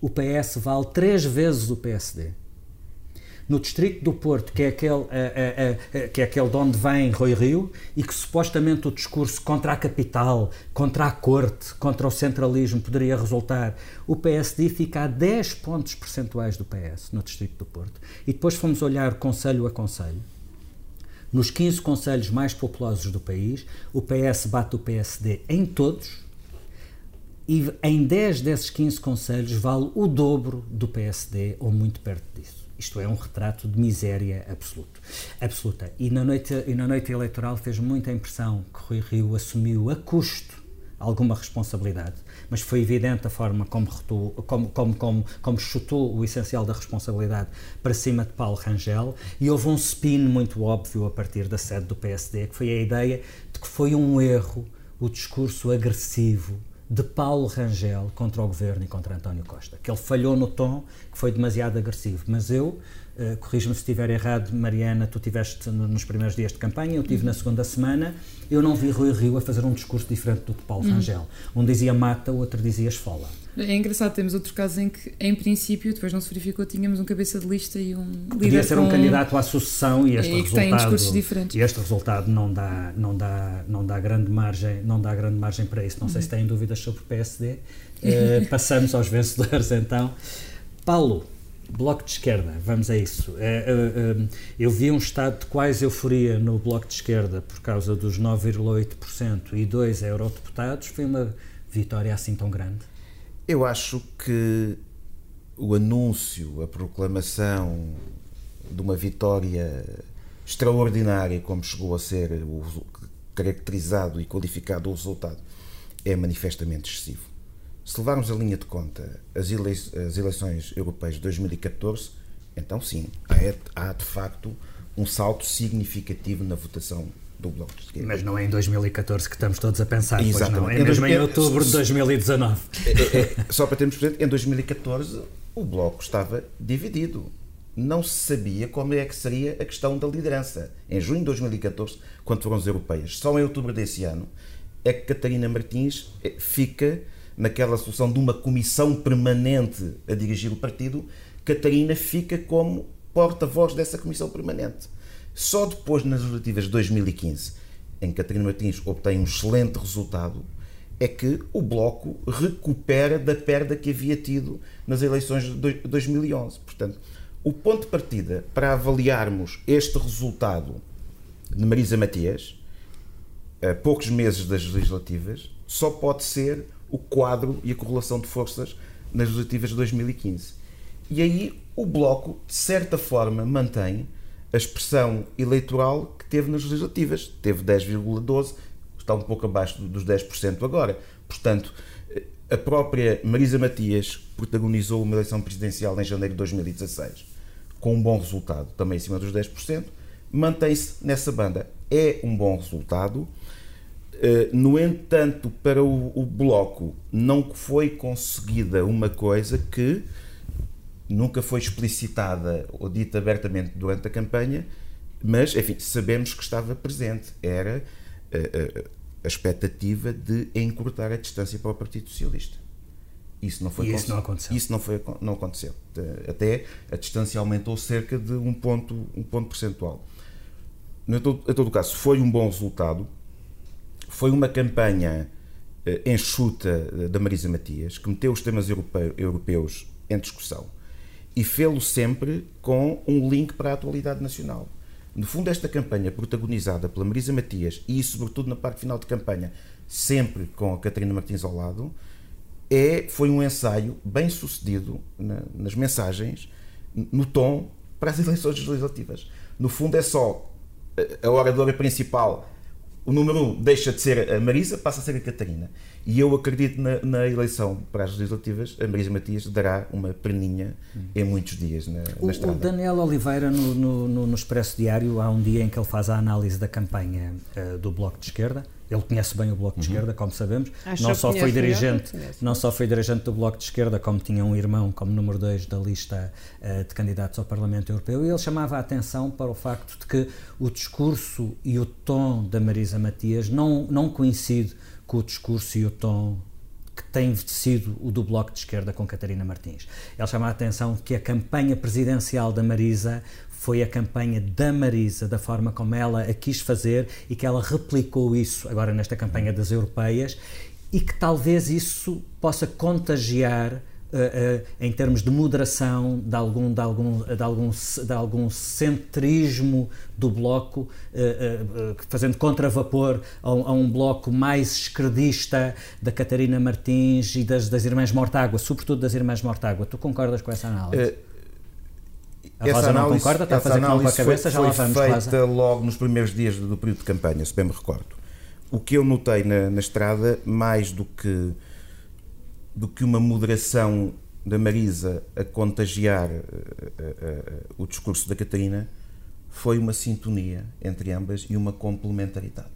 o PS vale três vezes o PSD. No distrito do Porto, que é aquele, é, é, que é aquele de onde vem Rui Rio, e que supostamente o discurso contra a capital, contra a corte, contra o centralismo poderia resultar, o PSD fica a 10 pontos percentuais do PS no distrito do Porto. E depois fomos olhar conselho a conselho. Nos 15 conselhos mais populosos do país, o PS bate o PSD em todos, e em 10 desses 15 conselhos vale o dobro do PSD ou muito perto disso. Isto é um retrato de miséria absoluto, absoluta. E na, noite, e na noite eleitoral fez muita impressão que Rui Rio assumiu a custo alguma responsabilidade, mas foi evidente a forma como, retou, como, como, como, como chutou o essencial da responsabilidade para cima de Paulo Rangel e houve um spin muito óbvio a partir da sede do PSD, que foi a ideia de que foi um erro o discurso agressivo de Paulo Rangel contra o governo e contra António Costa, que ele falhou no tom, que foi demasiado agressivo. Mas eu, uh, corrijo-me se estiver errado, Mariana, tu tiveste nos primeiros dias de campanha, eu tive uhum. na segunda semana, eu não vi Rui Rio a fazer um discurso diferente do de Paulo uhum. Rangel. Um dizia mata, o outro dizia esfola. É engraçado, temos outros casos em que, em princípio, depois não se verificou, tínhamos um cabeça de lista e um líder Podia ser um candidato à sucessão e este e resultado... Que discursos diferentes. E este resultado não dá, não, dá, não, dá grande margem, não dá grande margem para isso. Não sei se têm dúvidas sobre o PSD. <laughs> Eh, passamos aos vencedores, então. Paulo, Bloco de Esquerda, vamos a isso. É, é, é, eu vi um estado de quase euforia no Bloco de Esquerda por causa dos 9,8% e dois eurodeputados. Foi uma vitória assim tão grande? Eu acho que o anúncio, a proclamação de uma vitória extraordinária, como chegou a ser o, caracterizado e qualificado o resultado, é manifestamente excessivo. Se levarmos a linha de conta as, ele as eleições europeias de 2014, então sim, há, há de facto um salto significativo na votação do Bloco de Esquerda. Mas não é em 2014 que estamos todos a pensar, Exatamente. não. É mesmo em outubro de 2019. É, é, é, só para termos presente, em 2014 o Bloco estava dividido. Não se sabia como é que seria a questão da liderança. Em junho de 2014, quando foram as europeias, só em outubro desse ano, é que Catarina Martins eh, fica naquela solução de uma comissão permanente a dirigir o partido. Catarina fica como porta-voz dessa comissão permanente. Só depois, nas legislativas de 2015, em que Catarina Martins obtém um excelente resultado, é que o Bloco recupera da perda que havia tido nas eleições de 2011. Portanto, o ponto de partida para avaliarmos este resultado de Marisa Matias, a poucos meses das legislativas, só pode ser o quadro e a correlação de forças nas legislativas de 2015. E aí o Bloco, de certa forma, mantém a expressão eleitoral que teve nas legislativas. Teve 10,12%, está um pouco abaixo dos 10% agora. Portanto, a própria Marisa Matias protagonizou uma eleição presidencial em janeiro de 2016 com um bom resultado, também acima dos 10%, mantém-se nessa banda. É um bom resultado. Eh, no entanto, para o Bloco não foi conseguida uma coisa que nunca foi explicitada ou dita abertamente durante a campanha, mas, enfim, sabemos que estava presente. Era a, a, a expectativa de encurtar a distância para o Partido Socialista. Isso não foi e isso não aconteceu. Isso não, foi, não aconteceu. Até a distância aumentou cerca de um ponto, um ponto percentual. Em todo, em todo caso, foi um bom resultado. Foi uma campanha eh, enxuta eh, da Marisa Matias, que meteu os temas europeus em discussão e fê-lo sempre com um link para a atualidade nacional. No fundo, esta campanha protagonizada pela Marisa Matias e, sobretudo, na parte final de campanha, sempre com a Catarina Martins ao lado, é, foi um ensaio bem sucedido na, nas mensagens, no tom para as <laughs> eleições legislativas. No fundo, é só a oradora principal o número 1 um deixa de ser a Marisa, passa a ser a Catarina. E eu acredito na, na eleição para as legislativas, a Marisa Matias dará uma perninha em muitos dias na, o, na estrada. O Daniel Oliveira, no, no, no, Expresso Diário, há um dia em que ele faz a análise da campanha uh, do Bloco de Esquerda. Ele conhece bem o Bloco de uhum. Esquerda, como sabemos. não só foi dirigente, não só foi dirigente do Bloco de Esquerda, como tinha um irmão como número 2 da lista uh, de candidatos ao Parlamento Europeu. E ele chamava a atenção para o facto de que o discurso e o tom da Marisa Matias não, não coincide com o discurso e o tom que tem sido o do Bloco de Esquerda com Catarina Martins. Ele chama a atenção que a campanha presidencial da Marisa foi a campanha da Marisa, da forma como ela a quis fazer e que ela replicou isso agora nesta campanha das europeias e que talvez isso possa contagiar Uh, uh, em termos de moderação, de algum, de algum, de algum, de algum centrismo do bloco, uh, fazendo contravapor a, a, um bloco mais esquerdista da Catarina Martins e das, das Irmãs Mortágua, sobretudo das Irmãs Mortágua. Tu concordas com essa análise? A Rosa não concorda, está a fazer com a cabeça, foi, já lá vamos, feita Rosa. logo nos primeiros dias do período de campanha, se bem me recordo. O que eu notei na, na estrada, mais do que do que uma moderação da Marisa a contagiar uh, uh, uh, o discurso da Catarina foi uma sintonia entre ambas e uma complementaridade.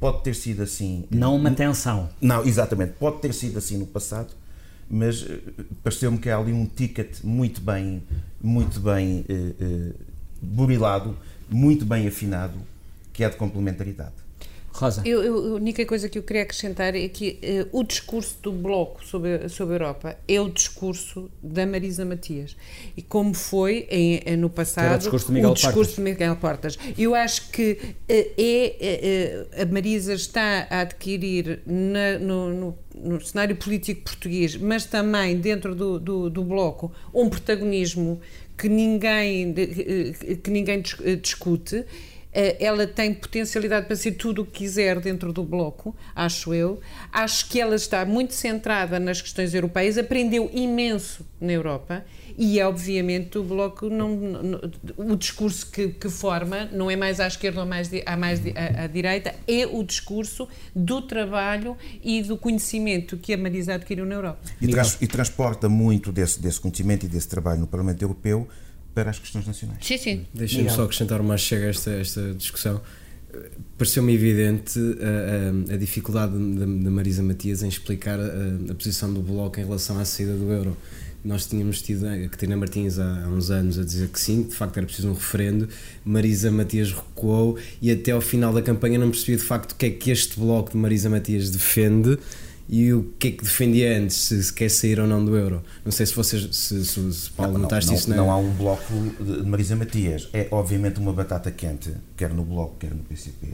pode ter sido assim. Não uma tensão. Não, exatamente. Pode ter sido assim no passado, mas pareceu-me que há ali um ticket muito bem, muito bem burilado, muito bem afinado, que é de complementaridade. Rosa. Eu, eu, a única coisa que eu queria acrescentar é que uh, o discurso do Bloco sobre, sobre a Europa é o discurso da Marisa Matias. E como foi em, eh, no passado o discurso de Miguel, discurso Portas. De Miguel Portas. Eu acho que uh, é, a Marisa está a adquirir na, no, no, no, cenário político português, mas também dentro do, do, do Bloco, um protagonismo que ninguém, que ninguém discute eh, ela tem potencialidade para ser tudo o que quiser dentro do bloco, acho eu. Acho que ela está muito centrada nas questões europeias, aprendeu imenso na Europa e, obviamente, o bloco, não, não o discurso que, que, forma não é mais à esquerda ou mais, à, mais à, à, direita, é o discurso do trabalho e do conhecimento que a Marisa adquiriu na Europa. E, trans, e transporta muito desse, desse conhecimento e desse trabalho no Parlamento Europeu para as questões nacionais. Sim, sim. Deixa-me só acrescentar mais chega a esta, esta discussão. Pareceu-me evidente a, a, a dificuldade da Marisa Matias em explicar a, a, posição do Bloco em relação à saída do euro. Nós tínhamos tido a Catarina Martins há, há uns anos a dizer que sim, de facto era preciso um referendo. Marisa Matias recuou e até ao final da campanha não percebia de facto o que é que este Bloco de Marisa Matias defende e o que é que defendia antes, se, se quer sair ou não do euro. Não sei se vocês, se, se, se Paulo, não, notaste não, isso. Não, não há um bloco de Marisa Matias. É obviamente uma batata quente, quer no bloco, quer no PCP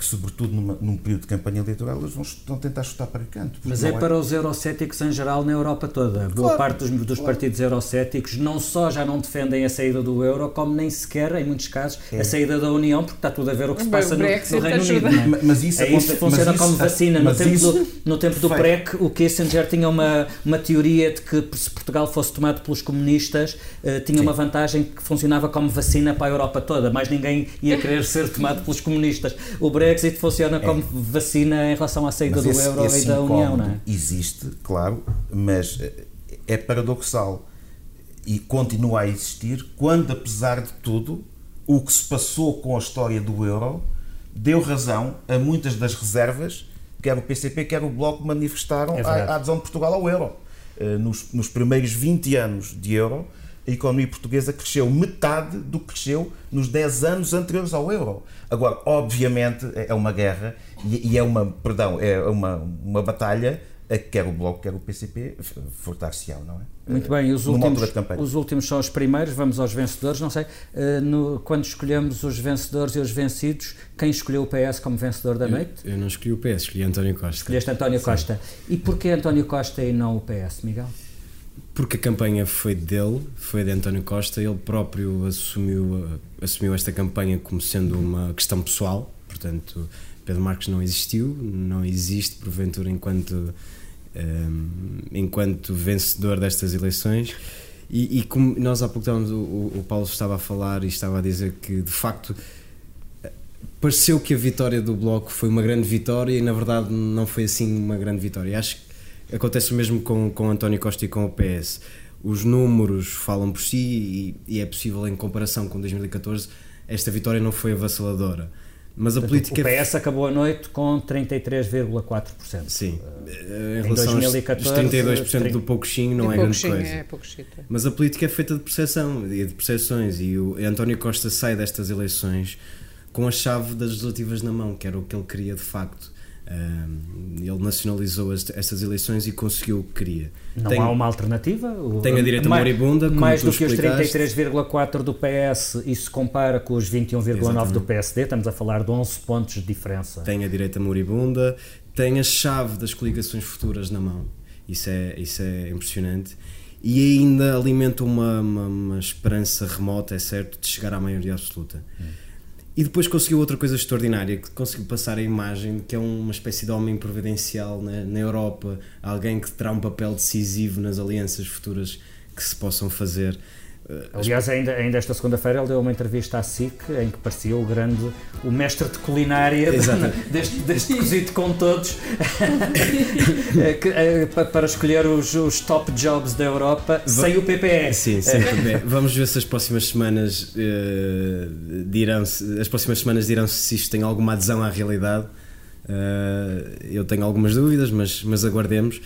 que, sobretudo numa, num período de campanha eleitoral, eles vão, vão tentar chutar para canto. Mas é, é, para os eurocéticos em geral na Europa toda. Claro, Boa parte dos, dos claro. partidos eurocéticos não só já não defendem a saída do euro, como nem sequer, em muitos casos, é. a saída da União, porque está tudo a ver o que se passa no, no, Reino Unido. É? Mas isso, é isso funciona como vacina. No tempo, do, no tempo do PREC, o Kissinger tinha uma, uma teoria de que se Portugal fosse tomado pelos comunistas, uh, tinha Sim. uma vantagem que funcionava como vacina para a Europa toda, mas ninguém ia querer ser tomado pelos comunistas. O Brexit funciona como como vacina em relação à saída esse, do euro e da União, não é? Existe, claro, mas eh, é paradoxal e continua a existir quando, apesar de tudo, o que se passou com a história do euro deu razão a muitas das reservas, quer o PCP, quer o Bloco, manifestaram é a, a adesão de Portugal ao euro. Eh, nos, nos primeiros 20 anos de euro, a economia portuguesa cresceu metade do que cresceu nos 10 anos anteriores ao euro. Agora, obviamente, é, é uma guerra e é uma, perdão, é uma, uma batalha a que quer o Bloco, quer o PCP furtar-se-ão, não é? Muito bem, os últimos, os últimos são os primeiros, vamos aos vencedores, não sei, uh, no, quando escolhemos os vencedores e os vencidos, quem escolheu o PS como vencedor da noite? Eu, eu não escolhi o PS, escolhi António Costa. Escolheste António Sim. Costa. E porquê António Costa e não o PS, Miguel? Porque a campanha foi dele, foi de António Costa, ele próprio assumiu, assumiu esta campanha como sendo uma questão pessoal, portanto, Pedro Marques não existiu, não existe porventura enquanto, um, ehm, enquanto vencedor destas eleições. E, e como nós há pouco estávamos, o, o Paulo estava a falar e estava a dizer que de facto pareceu que a vitória do Bloco foi uma grande vitória e na verdade não foi assim uma grande vitória. Acho que Acontece o mesmo com, com António Costa e com o PS. Os números falam por si e, e é possível, em comparação com 2014, esta vitória não foi avassaladora. Mas a política. O PS acabou a noite com 33,4%. Sim. Em, em relação 2014, aos 32% 30... do pouquinho não é, é grande coisa. É Mas a política é feita de percepção e de percepções. E o António Costa sai destas eleições com a chave das legislativas na mão, que era o que ele queria de facto. Ele nacionalizou estas eleições e conseguiu o que queria. Não tem, há uma alternativa? Tem a direita mais, moribunda, Mais do que os 33,4% do PS e se compara com os 21,9% do PSD, estamos a falar de 11 pontos de diferença. Tem a direita moribunda, tem a chave das coligações futuras na mão. Isso é, isso é impressionante. E ainda alimenta uma, uma, uma esperança remota, é certo, de chegar à maioria absoluta. Hum. E depois conseguiu outra coisa extraordinária, que conseguiu passar a imagem que é uma espécie de homem providencial na, na Europa, alguém que terá um papel decisivo nas alianças futuras que se possam fazer. Eh, Aliás, ainda, ainda esta segunda-feira ele deu uma entrevista à SIC em que parecia o grande, o mestre de culinária <laughs> deste, deste quesito com todos <laughs> eh, eh, para escolher os, os, top jobs da Europa sem o PPE. Sim, sim, Vamos ver se as próximas semanas uh, dirão -se, as próximas semanas dirão -se, se isto tem alguma adesão à realidade. Uh, eu tenho algumas dúvidas, mas, mas aguardemos.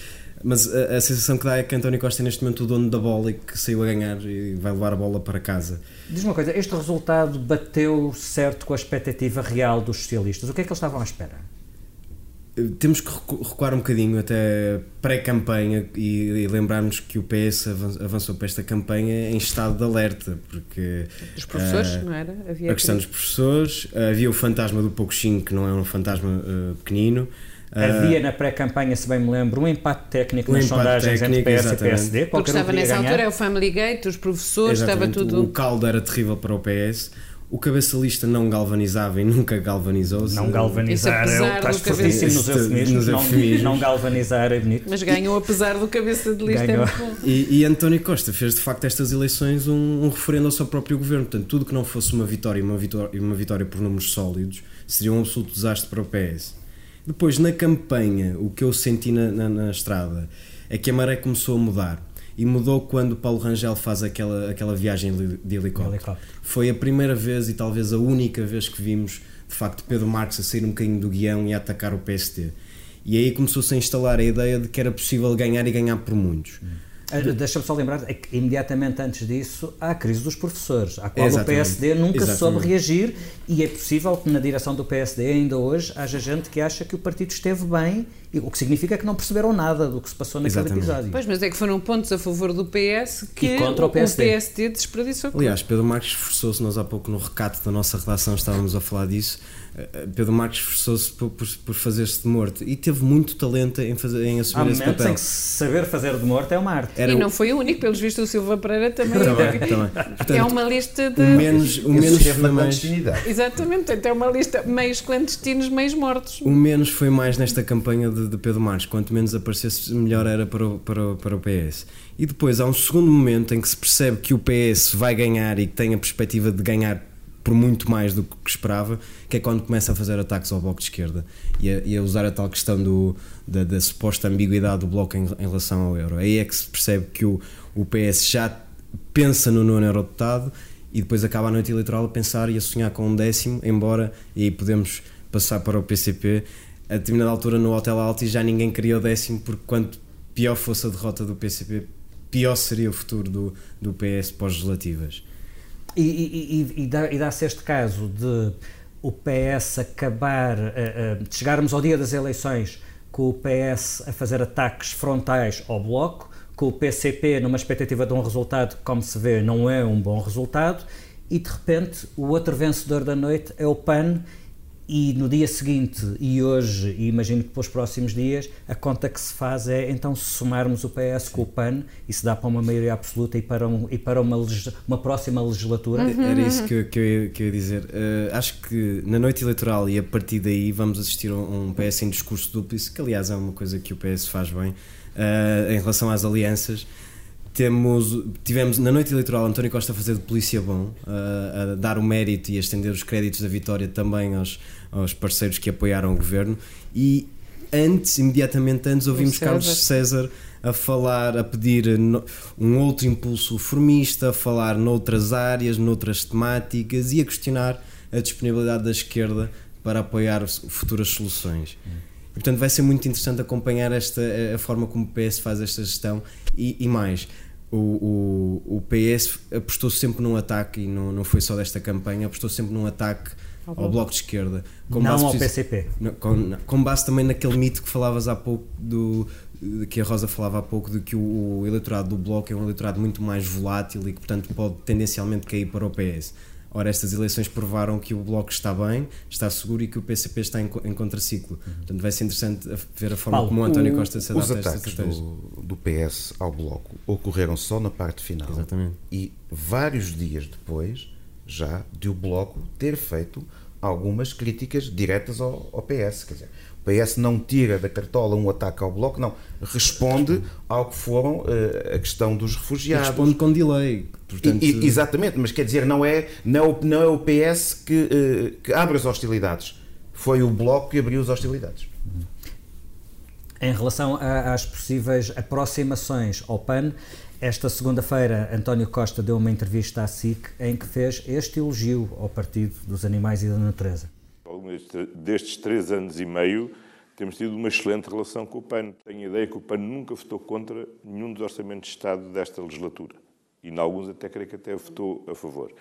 Mas a, a, sensação que dá é que António Costa é neste momento o dono da bola e que saiu a ganhar e vai levar a bola para casa. Diz uma coisa, este resultado bateu certo com a expectativa real dos socialistas. O que é que eles estavam à espera? Temos que recuar um bocadinho até pré-campanha e, e lembrarmos que o PS avançou para esta campanha em estado de alerta, porque... Dos professores, uh, não era? Havia a questão dos professores, havia o fantasma do Pouquinho, que não é um fantasma uh, pequenino, Havia na pré-campanha, se bem me lembro, um empate técnico um nas empate sondagens técnico, entre PS exatamente. e PSD. Porque estava nessa altura é o Family Gate, os professores, exatamente. estava tudo. O caldo era terrível para o PS. O cabeçalista não galvanizava e nunca galvanizou. -se. Não galvanizar é o estás fortíssimo nos eufemismos. Não, não galvanizar é bonito. Mas ganhou apesar do cabeça de lista. É e, e António Costa fez de facto estas eleições um, um referendo ao seu próprio governo. Portanto, tudo que não fosse uma vitória e uma vitória, uma vitória por números sólidos seria um absoluto desastre para o PS. Depois, na campanha, o que eu senti na, na, na estrada é que a maré começou a mudar. E mudou quando Paulo Rangel faz aquela, aquela viagem de helicóptero. helicóptero. Foi a primeira vez e talvez a única vez que vimos, de facto, Pedro Marques a sair um bocadinho do guião e a atacar o PST. E aí começou-se a instalar a ideia de que era possível ganhar e ganhar por muitos. Hum. Ah, deixa-me só lembrar é que imediatamente antes disso há a crise dos professores, à qual Exatamente. o PSD nunca Exatamente. soube reagir e é possível que na direção do PSD ainda hoje haja gente que acha que o partido esteve bem, o que significa que não perceberam nada do que se passou naquele Exatamente. episódio. Pois, mas é que foram pontos a favor do PS que e contra o PSD, o PSD desperdiçou. Aliás, Pedro Marques esforçou-se, nós há pouco no recato da nossa redação estávamos a falar disso, Pedro Marques esforçou-se por, por, por fazer-se de morto e teve muito talento em, fazer, em assumir Há esse papel. em que saber fazer de morto é uma arte. Era e não foi o único, pelos vistos o Silva Pereira também. também, também. <laughs> Portanto, é uma lista de. O menos, o menos foi mais. Exatamente, portanto é uma lista meios clandestinos, meios mortos. O menos foi mais nesta campanha de, de Pedro Marques. Quanto menos aparecesse, melhor era para o, para, o, para o PS. E depois há um segundo momento em que se percebe que o PS vai ganhar e que tem a perspectiva de ganhar por muito mais do que esperava, que é quando começa a fazer ataques ao Bloco de Esquerda e a, e a usar a tal questão do, da, da, suposta ambiguidade do Bloco em, em, relação ao euro. Aí é que se percebe que o, o PS já pensa no nono eurodeputado e depois acaba a noite eleitoral a pensar e a sonhar com um décimo, embora, e aí podemos passar para o PCP, a determinada altura no Hotel Alti já ninguém queria o décimo, porque quanto pior fosse a derrota do PCP, pior seria o futuro do, do PS pós-legislativas. E, e, e, e dá-se este caso de o PS acabar, uh, uh, de chegarmos ao dia das eleições com o PS a fazer ataques frontais ao Bloco, com o PCP numa expectativa de um resultado que, como se vê, não é um bom resultado, e de repente o outro vencedor da noite é o PAN e no dia seguinte e hoje, e imagino que pelos próximos dias, a conta que se faz é então somarmos o PS Sim. com o PAN e se dá para uma maioria absoluta e para, um, e para uma, uma próxima legislatura. Uhum, Era isso que, eu, que, eu, que eu ia dizer. Uh, acho que na noite eleitoral e a partir daí vamos assistir a um PS em discurso duplo, que aliás é uma coisa que o PS faz bem uh, em relação às alianças temos, tivemos na noite eleitoral António Costa a fazer de polícia bom, a, a dar o mérito e a estender os créditos da vitória também aos, aos parceiros que apoiaram o governo. E antes, imediatamente antes, ouvimos César. Carlos César a falar, a pedir no, um outro impulso formista, a falar noutras áreas, noutras temáticas e a questionar a disponibilidade da esquerda para apoiar futuras soluções. E, portanto, vai ser muito interessante acompanhar esta, a forma como o PS faz esta gestão e, e mais o, o, o PS apostou sempre num ataque, e não, não foi só desta campanha, apostou sempre num ataque ao, ao Bloco de Esquerda. Com não ao PCP. Com, com base também naquele mito que falavas há pouco do que a Rosa falava há pouco de que o, o eleitorado do Bloco é um eleitorado muito mais volátil e que portanto pode tendencialmente cair para o PS. Ora, estas eleições provaram que o Bloco está bem, está seguro e que o PCP está em, em contraciclo. Uhum. Portanto, vai ser interessante ver a forma Paulo, como o António Costa se adapta Os ataques do, do, PS ao Bloco ocorreram só na parte final. Exatamente. E vários dias depois, já de o Bloco ter feito algumas críticas diretas ao, ao PS. Quer dizer, o PS não tira da cartola um ataque ao Bloco, não. Responde ao que foram uh, a questão dos refugiados. E responde com delay. Portanto... E, e, exatamente, mas quer dizer, não é, não é, não é o PS que, uh, que abre as hostilidades. Foi o Bloco que abriu as hostilidades. Em relação a, às possíveis aproximações ao PAN, esta segunda-feira, António Costa deu uma entrevista à SIC em que fez este elogio ao Partido dos Animais e da Natureza. Ao longo destes três anos e meio, temos tido uma excelente relação com o PAN. Tenho a ideia que o PAN nunca votou contra nenhum dos orçamentos de Estado desta legislatura. E, em alguns, até creio que até votou a favor.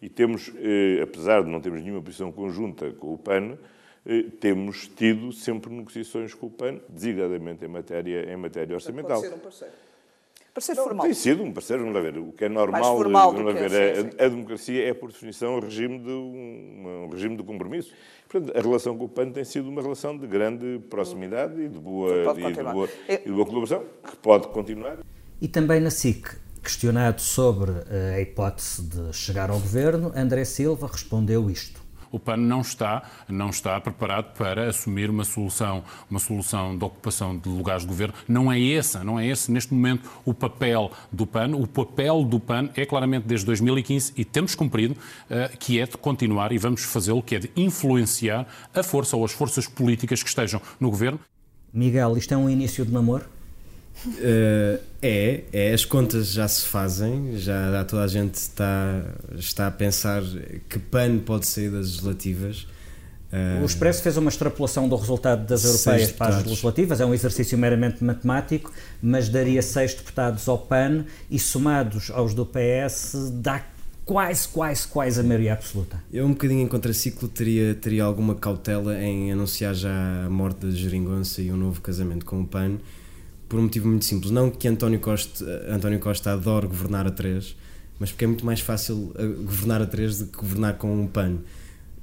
E temos, eh, apesar de não termos nenhuma posição conjunta com o PAN, eh, temos tido sempre negociações com o PAN, designadamente em matéria, em matéria orçamental. Pode ser um parceiro. Não, formal. Tem sido um parceiro, vamos lá ver. O que é normal, vamos lá ver, é, a, a, democracia é, por definição, um regime de, um, um regime de compromisso. Portanto, a relação com o PAN tem sido uma relação de grande proximidade e de boa, e de boa, e de boa colaboração, que pode continuar. E também na SIC, questionado sobre a hipótese de chegar ao governo, André Silva respondeu isto o PAN não está, não está preparado para assumir uma solução, uma solução de ocupação de lugares de governo. Não é essa, não é esse neste momento o papel do PAN. O papel do PAN é claramente desde 2015 e temos cumprido, eh, que é de continuar e vamos fazê-lo, que é de influenciar a força ou as forças políticas que estejam no governo. Miguel, isto é um início de namoro? Uh, é, é, as contas já se fazem, já toda a gente está, está a pensar que PAN pode sair das legislativas. Uh, o Expresso fez uma extrapolação do resultado das europeias para as legislativas, é um exercício meramente matemático, mas daria seis deputados ao PAN e somados aos do PS dá quase, quase, quase a maioria absoluta. Eu, um bocadinho em contraciclo, teria, teria alguma cautela em anunciar já a morte da Geringonça e um novo casamento com o PAN por um motivo muito simples. Não que António Costa, António Costa adore governar a três, mas porque é muito mais fácil eh, governar a três do que governar com um PAN.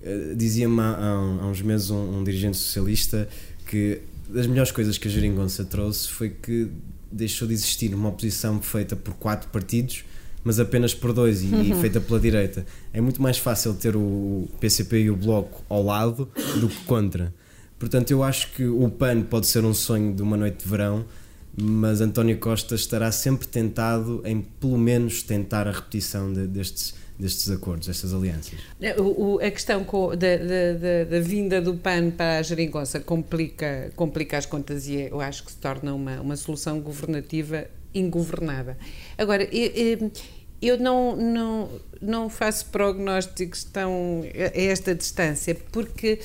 Eh, dizia-me há, há, uns meses um, um, dirigente socialista que das melhores coisas que a Geringonça trouxe foi que deixou de existir uma oposição feita por quatro partidos, mas apenas por dois e, e <laughs> feita pela direita. É muito mais fácil ter o PCP e o Bloco ao lado do que contra. Portanto, eu acho que o PAN pode ser um sonho de uma noite de verão, mas António Costa estará sempre tentado em pelo menos tentar a repetição de, destes, destes acordos, destas alianças. O, o, a questão da, da, da, vinda do PAN para a geringonça complica, complica as contas e eu acho que se torna uma, uma solução governativa ingovernável. Agora, eu, eu não, não, não faço prognósticos tão a esta distância, porque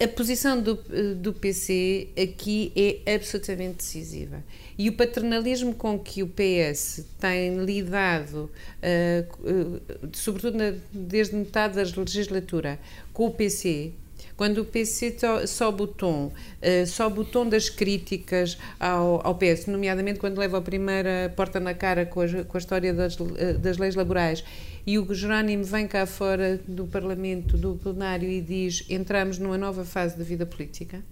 a posição do, do PC aqui é absolutamente decisiva. E o paternalismo com que o PS tem lidado, uh, uh, sobretudo na, desde metade da legislatura, com o PC, quando o PC sobe o tom, uh, sobe o tom das críticas ao, ao PS, nomeadamente quando leva a primeira porta na cara com a, com a história das, das leis laborais e o Jerónimo vem cá fora do Parlamento, do plenário e diz entramos numa nova fase da vida política,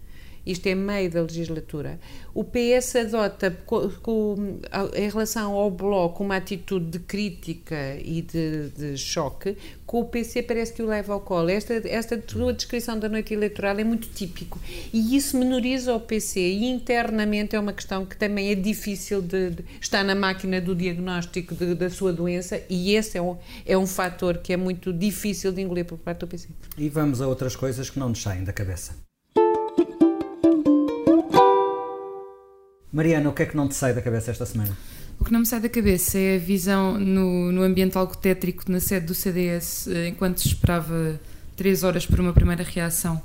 isto é meio da legislatura, o PS adota com, com, em relação ao Bloco uma atitude de crítica e de, de, choque, com o PC parece que o leva ao colo. Esta, esta tua descrição da noite eleitoral é muito típico e isso menoriza o PC e internamente é uma questão que também é difícil de, de estar na máquina do diagnóstico de, da sua doença e esse é um, é um fator que é muito difícil de engolir por parte do PC. E vamos a outras coisas que não nos saem da cabeça. Mariana, o que é que não te sai da cabeça esta semana? O que não me sai da cabeça é a visão no, no ambiente algo tétrico na sede do CDS, eh, enquanto se esperava três horas para uma primeira reação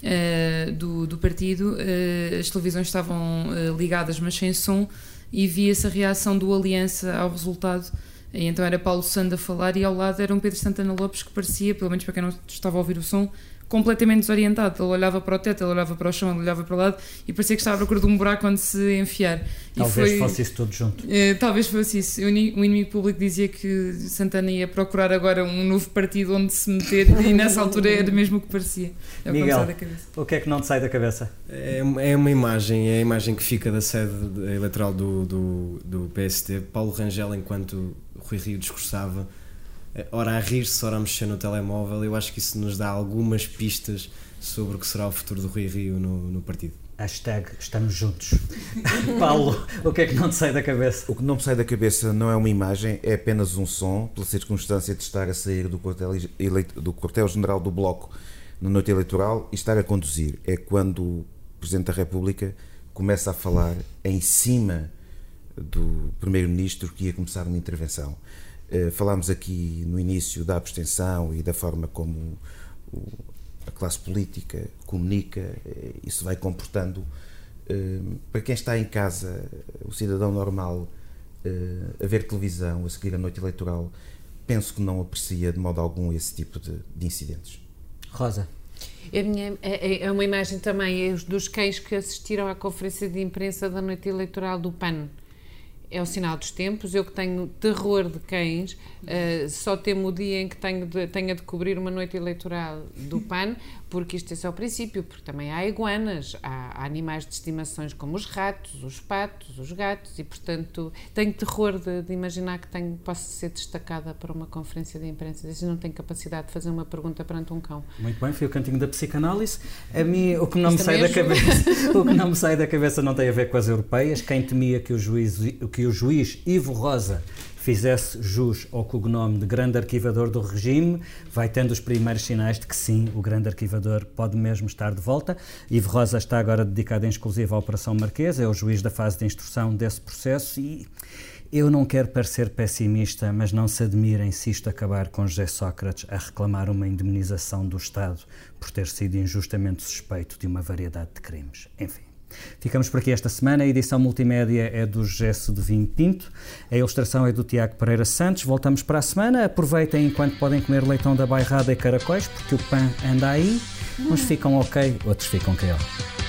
uh, do, do partido, uh, as televisões estavam uh, ligadas, mas sem som, e via-se a reação do Aliança ao resultado E então era Paulo Sanda a falar e ao lado era um Pedro Santana Lopes que parecia, pelo menos para quem não estava a ouvir o som, completamente desorientado. Ele olhava para o teto, ele olhava para o chão, ele olhava para o lado e parecia que estava à procura de um buraco onde se enfiar. Talvez foi, fosse isso tudo junto. É, talvez fosse isso. O inimigo público dizia que Santana ia procurar agora um novo partido onde se meter e nessa altura era mesmo o que parecia. É Miguel, o que é que não te sai da cabeça? É, é uma imagem, é a imagem que fica da sede eleitoral do, do, do PST. Paulo Rangel, enquanto Rui Rio discursava, eh, ora a rir-se, ora a mexer no telemóvel. Eu acho que isso nos dá algumas pistas sobre o que será o futuro do Rui Rio no, no partido. Hashtag estamos juntos. <laughs> Paulo, o que é que não te sai da cabeça? O que não me sai da cabeça não é uma imagem, é apenas um som, pela circunstância de estar a sair do quartel-general do, quartel do Bloco na noite eleitoral e estar a conduzir. É quando o Presidente da República começa a falar em cima do Primeiro-Ministro que ia começar uma intervenção. Uh, falámos aqui no início da abstenção e da forma como o, a classe política comunica, uh, isso vai comportando. Uh, para quem está em casa, o cidadão normal, a ver televisão, a seguir a noite eleitoral, penso que não aprecia de modo algum esse tipo de, de incidentes. Rosa. É, minha, é, é, uma imagem também dos cães que assistiram à conferência de imprensa da noite eleitoral do PAN é o sinal dos tempos. Eu que tenho terror de cães, uh, só temo o dia em que tenho de, tenha de cobrir uma noite eleitoral do PAN, porque isto é só o princípio, porque também há iguanas, há, há, animais de estimações como os ratos, os patos, os gatos, e portanto tenho terror de, de imaginar que tenho, posso ser destacada para uma conferência de imprensa e não tenho capacidade de fazer uma pergunta perante um cão. Muito bem, foi o cantinho da psicanálise. A mim, o que não Isto me sai da cabeça, <laughs> o que não me sai da cabeça não tem a ver com as europeias. Quem temia que o juiz, que o juiz Ivo Rosa fizesse jus ao cognome de grande arquivador do regime, vai tendo os primeiros sinais de que sim, o grande arquivador pode mesmo estar de volta. Ivo Rosa está agora dedicado em exclusivo à Operação Marquesa, é o juiz da fase de instrução desse processo e eu não quero parecer pessimista, mas não se admirem se isto acabar com José Sócrates a reclamar uma indemnização do Estado por ter sido injustamente suspeito de uma variedade de crimes. Enfim. Ficamos por aqui esta semana. A edição multimédia é do Gesso de Vinho Pinto. A ilustração é do Tiago Pereira Santos. Voltamos para a semana. Aproveitem enquanto podem comer leitão da bairrada e caracóis, porque o pão anda aí. Uns ficam ok, outros ficam KO.